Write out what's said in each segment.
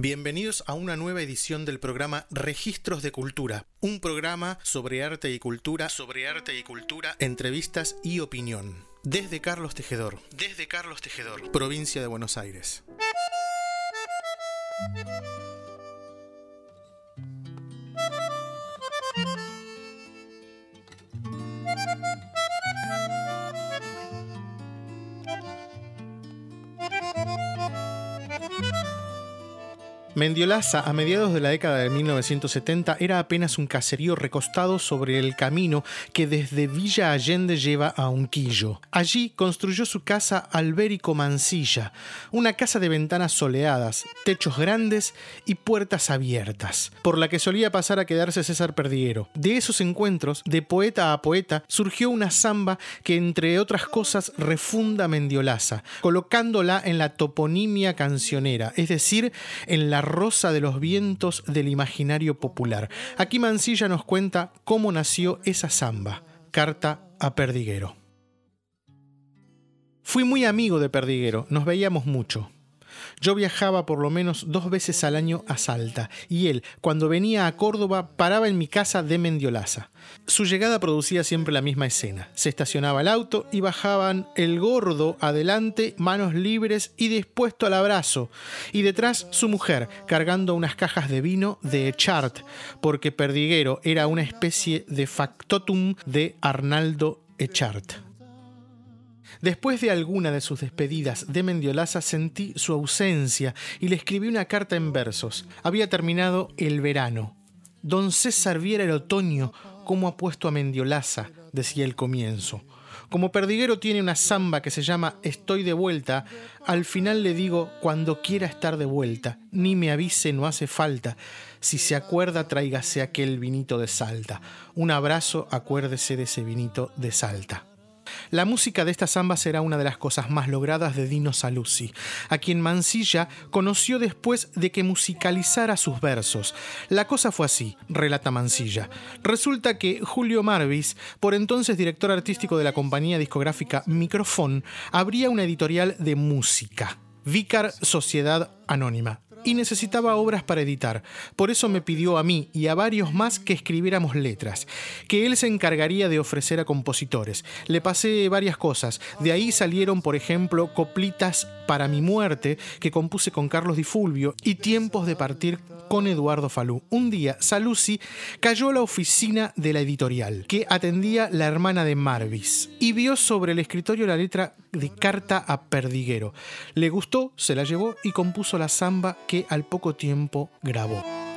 Bienvenidos a una nueva edición del programa Registros de Cultura, un programa sobre arte y cultura, sobre arte y cultura, entrevistas y opinión. Desde Carlos Tejedor, desde Carlos Tejedor, provincia de Buenos Aires. Mendiolaza, a mediados de la década de 1970, era apenas un caserío recostado sobre el camino que desde Villa Allende lleva a Unquillo. Allí construyó su casa Albérico Mansilla, una casa de ventanas soleadas, techos grandes y puertas abiertas, por la que solía pasar a quedarse César Perdiguero. De esos encuentros, de poeta a poeta, surgió una samba que, entre otras cosas, refunda Mendiolaza, colocándola en la toponimia cancionera, es decir, en la rosa de los vientos del imaginario popular. Aquí Mansilla nos cuenta cómo nació esa samba, Carta a Perdiguero. Fui muy amigo de Perdiguero, nos veíamos mucho. Yo viajaba por lo menos dos veces al año a Salta y él, cuando venía a Córdoba, paraba en mi casa de Mendiolaza. Su llegada producía siempre la misma escena. Se estacionaba el auto y bajaban el gordo adelante, manos libres y dispuesto al abrazo, y detrás su mujer, cargando unas cajas de vino de Echart, porque Perdiguero era una especie de factotum de Arnaldo Echart. Después de alguna de sus despedidas de Mendiolaza sentí su ausencia y le escribí una carta en versos. Había terminado el verano. Don César viera el otoño cómo ha puesto a Mendiolaza, decía el comienzo. Como Perdiguero tiene una samba que se llama Estoy de vuelta, al final le digo cuando quiera estar de vuelta, ni me avise, no hace falta. Si se acuerda, tráigase aquel vinito de Salta. Un abrazo, acuérdese de ese vinito de Salta. La música de esta samba será una de las cosas más logradas de Dino Saluzzi, a quien Mansilla conoció después de que musicalizara sus versos. La cosa fue así, relata Mansilla. Resulta que Julio Marvis, por entonces director artístico de la compañía discográfica Microfón, abría una editorial de música. Vicar Sociedad Anónima, y necesitaba obras para editar. Por eso me pidió a mí y a varios más que escribiéramos letras, que él se encargaría de ofrecer a compositores. Le pasé varias cosas. De ahí salieron, por ejemplo, Coplitas para mi muerte, que compuse con Carlos Di Fulvio, y Tiempos de partir con Eduardo Falú. Un día, Saluzzi cayó a la oficina de la editorial, que atendía la hermana de Marvis, y vio sobre el escritorio la letra de carta a Perdiguero. Le gustó, se la llevó y compuso la samba que al poco tiempo grabó.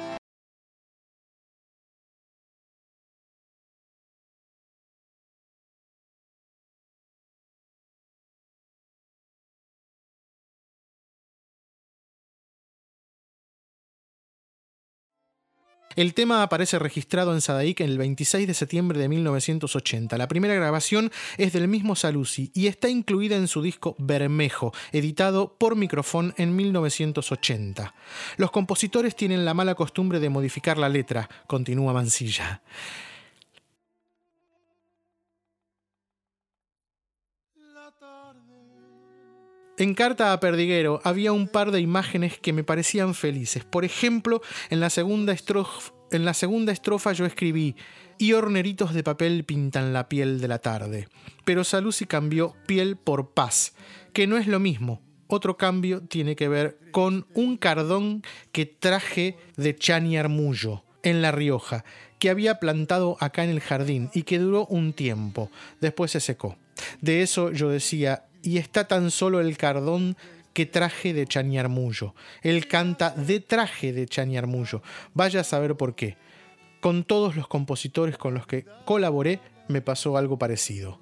El tema aparece registrado en Sadaic el 26 de septiembre de 1980. La primera grabación es del mismo Saluzzi y está incluida en su disco Bermejo, editado por Microfón en 1980. Los compositores tienen la mala costumbre de modificar la letra, continúa Mansilla. En Carta a Perdiguero había un par de imágenes que me parecían felices. Por ejemplo, en la segunda estrofa, yo escribí y horneritos de papel pintan la piel de la tarde. Pero Saluzzi cambió piel por paz, que no es lo mismo. Otro cambio tiene que ver con un cardón que traje de Chani Armullo, en La Rioja, que había plantado acá en el jardín y que duró un tiempo. Después se secó. De eso yo decía, y está tan solo el cardón que traje de Chañarmullo. Él canta de traje de Chañarmullo. Vaya a saber por qué. Con todos los compositores con los que colaboré me pasó algo parecido.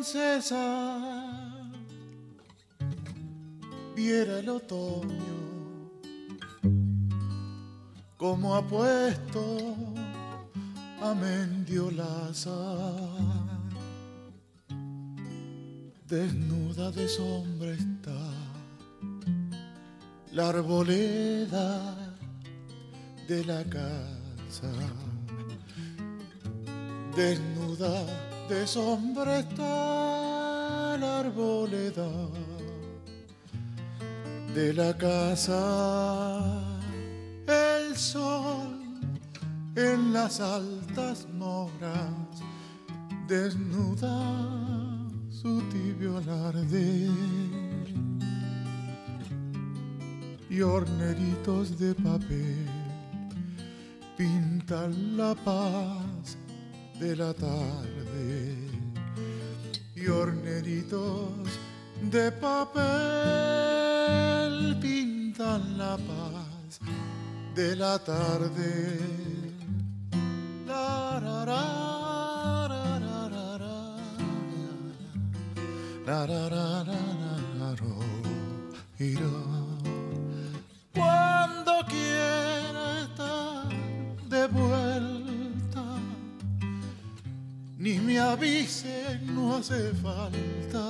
Francesa viera el otoño como ha puesto a Mendiolaza. Desnuda de sombra está la arboleda de la casa. Desnuda de sombra está la arboleda de la casa. El sol en las altas moras desnuda su tibio alarde y horneritos de papel pintan la paz de la tarde y horneritos de papel pintan la paz de la tarde. La, ra, ra, ra, me avise, no hace falta.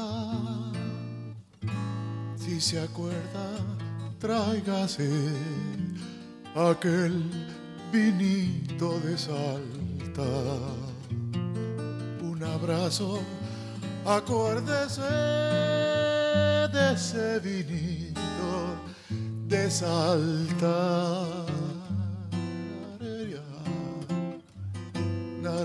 Si se acuerda, tráigase aquel vinito de salta. Un abrazo, acuérdese de ese vinito de salta.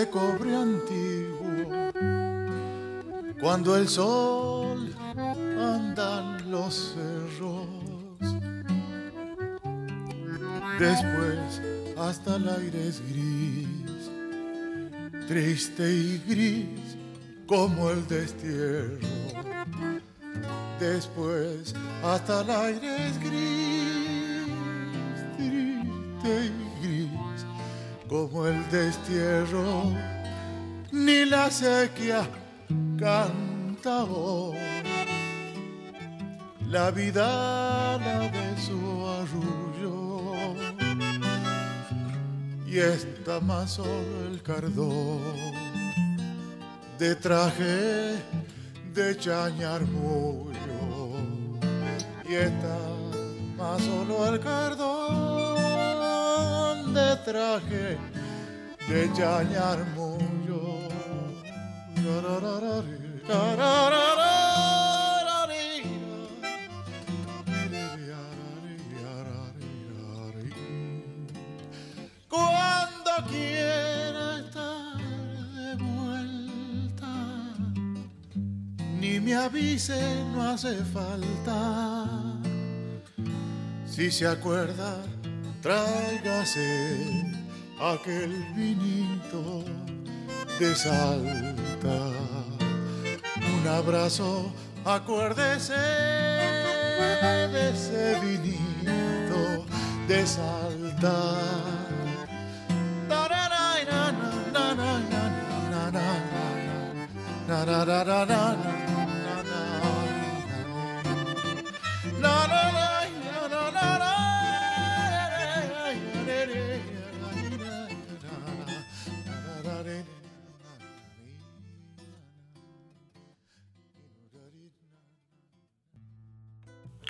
De cobre antiguo, cuando el sol anda en los cerros. Después hasta el aire es gris, triste y gris como el destierro. Después hasta el aire es gris, triste y gris como el destierro. Ni la sequía canta hoy. La vida la de su arrullo y está más solo el cardón de traje de chañar y está más solo el cardón de traje de chañar mullo cuando quiera estar de vuelta, ni me avise, no hace falta. Si se acuerda, tráigase aquel vinito de Salta. Un abrazo, acuérdese de ese vinito de Salta.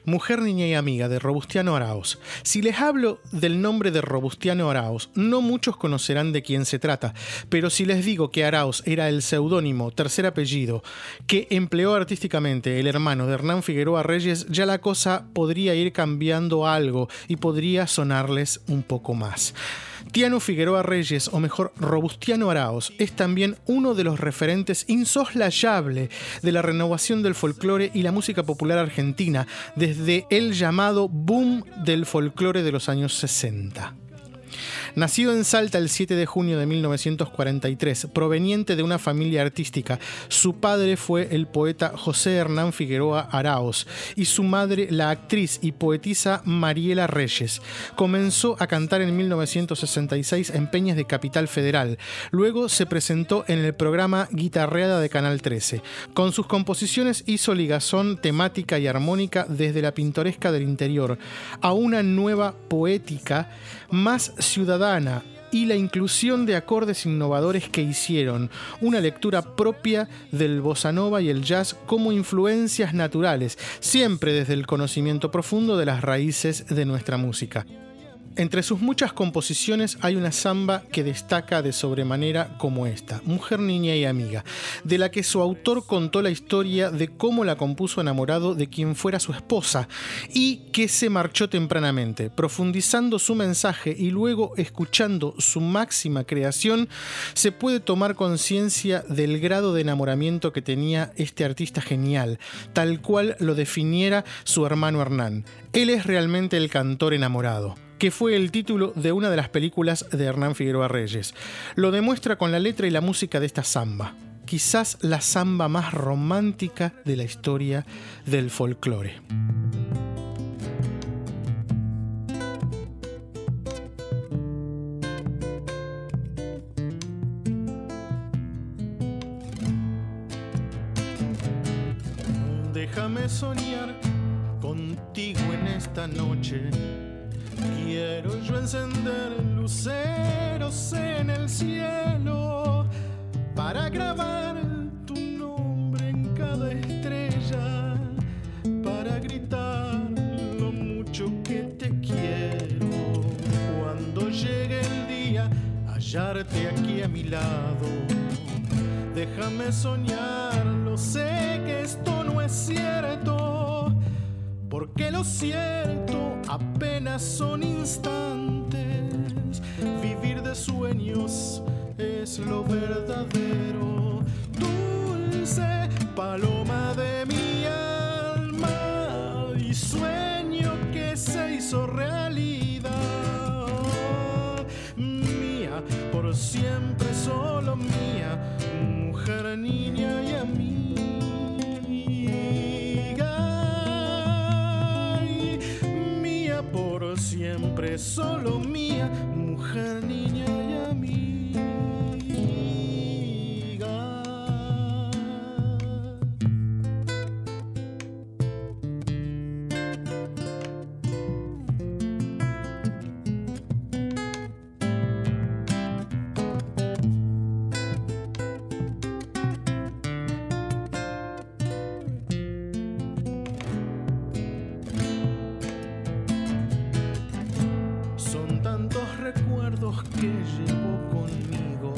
Mujer, Niña y Amiga de Robustiano Araos. Si les hablo del nombre de Robustiano Araos, no muchos conocerán de quién se trata, pero si les digo que Araos era el seudónimo, tercer apellido, que empleó artísticamente el hermano de Hernán Figueroa Reyes, ya la cosa podría ir cambiando algo y podría sonarles un poco más. Tiano Figueroa Reyes, o mejor Robustiano Araos, es también uno de los referentes insoslayables de la renovación del folclore y la música popular argentina desde el llamado boom del folclore de los años 60. Nacido en Salta el 7 de junio de 1943, proveniente de una familia artística, su padre fue el poeta José Hernán Figueroa Araos y su madre la actriz y poetisa Mariela Reyes. Comenzó a cantar en 1966 en Peñas de Capital Federal. Luego se presentó en el programa Guitarreada de Canal 13. Con sus composiciones hizo ligazón temática y armónica desde la pintoresca del interior a una nueva poética más ciudadana y la inclusión de acordes innovadores que hicieron una lectura propia del bossa nova y el jazz como influencias naturales, siempre desde el conocimiento profundo de las raíces de nuestra música. Entre sus muchas composiciones hay una samba que destaca de sobremanera como esta, Mujer, Niña y Amiga, de la que su autor contó la historia de cómo la compuso enamorado de quien fuera su esposa y que se marchó tempranamente, profundizando su mensaje y luego escuchando su máxima creación, se puede tomar conciencia del grado de enamoramiento que tenía este artista genial, tal cual lo definiera su hermano Hernán. Él es realmente el cantor enamorado que fue el título de una de las películas de Hernán Figueroa Reyes. Lo demuestra con la letra y la música de esta samba, quizás la samba más romántica de la historia del folclore. Déjame soñar contigo en esta noche Quiero yo encender luceros en el cielo para grabar tu nombre en cada estrella, para gritar lo mucho que te quiero. Cuando llegue el día, hallarte aquí a mi lado. Déjame soñarlo, sé que esto no es cierto, porque lo cierto son instantes. Vivir de sueños es lo verdadero. Dulce paloma de mi alma y sueño que se hizo realidad. Mía, por siempre solo siempre solo mía, mujer, niña que llevo conmigo.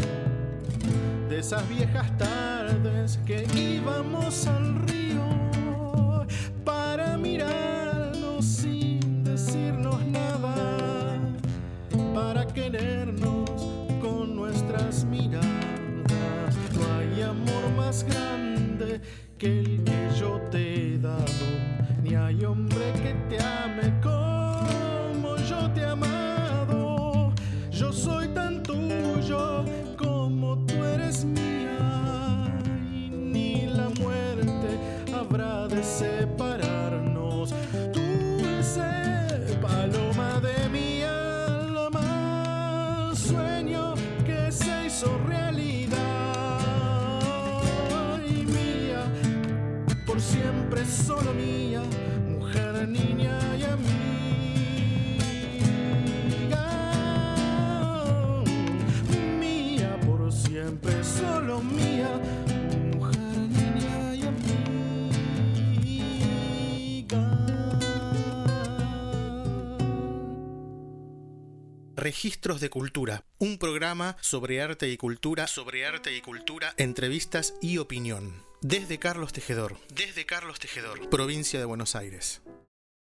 De esas viejas tardes que íbamos al río Registros de Cultura, un programa sobre arte y cultura, sobre arte y cultura, entrevistas y opinión. Desde Carlos Tejedor, desde Carlos Tejedor, provincia de Buenos Aires.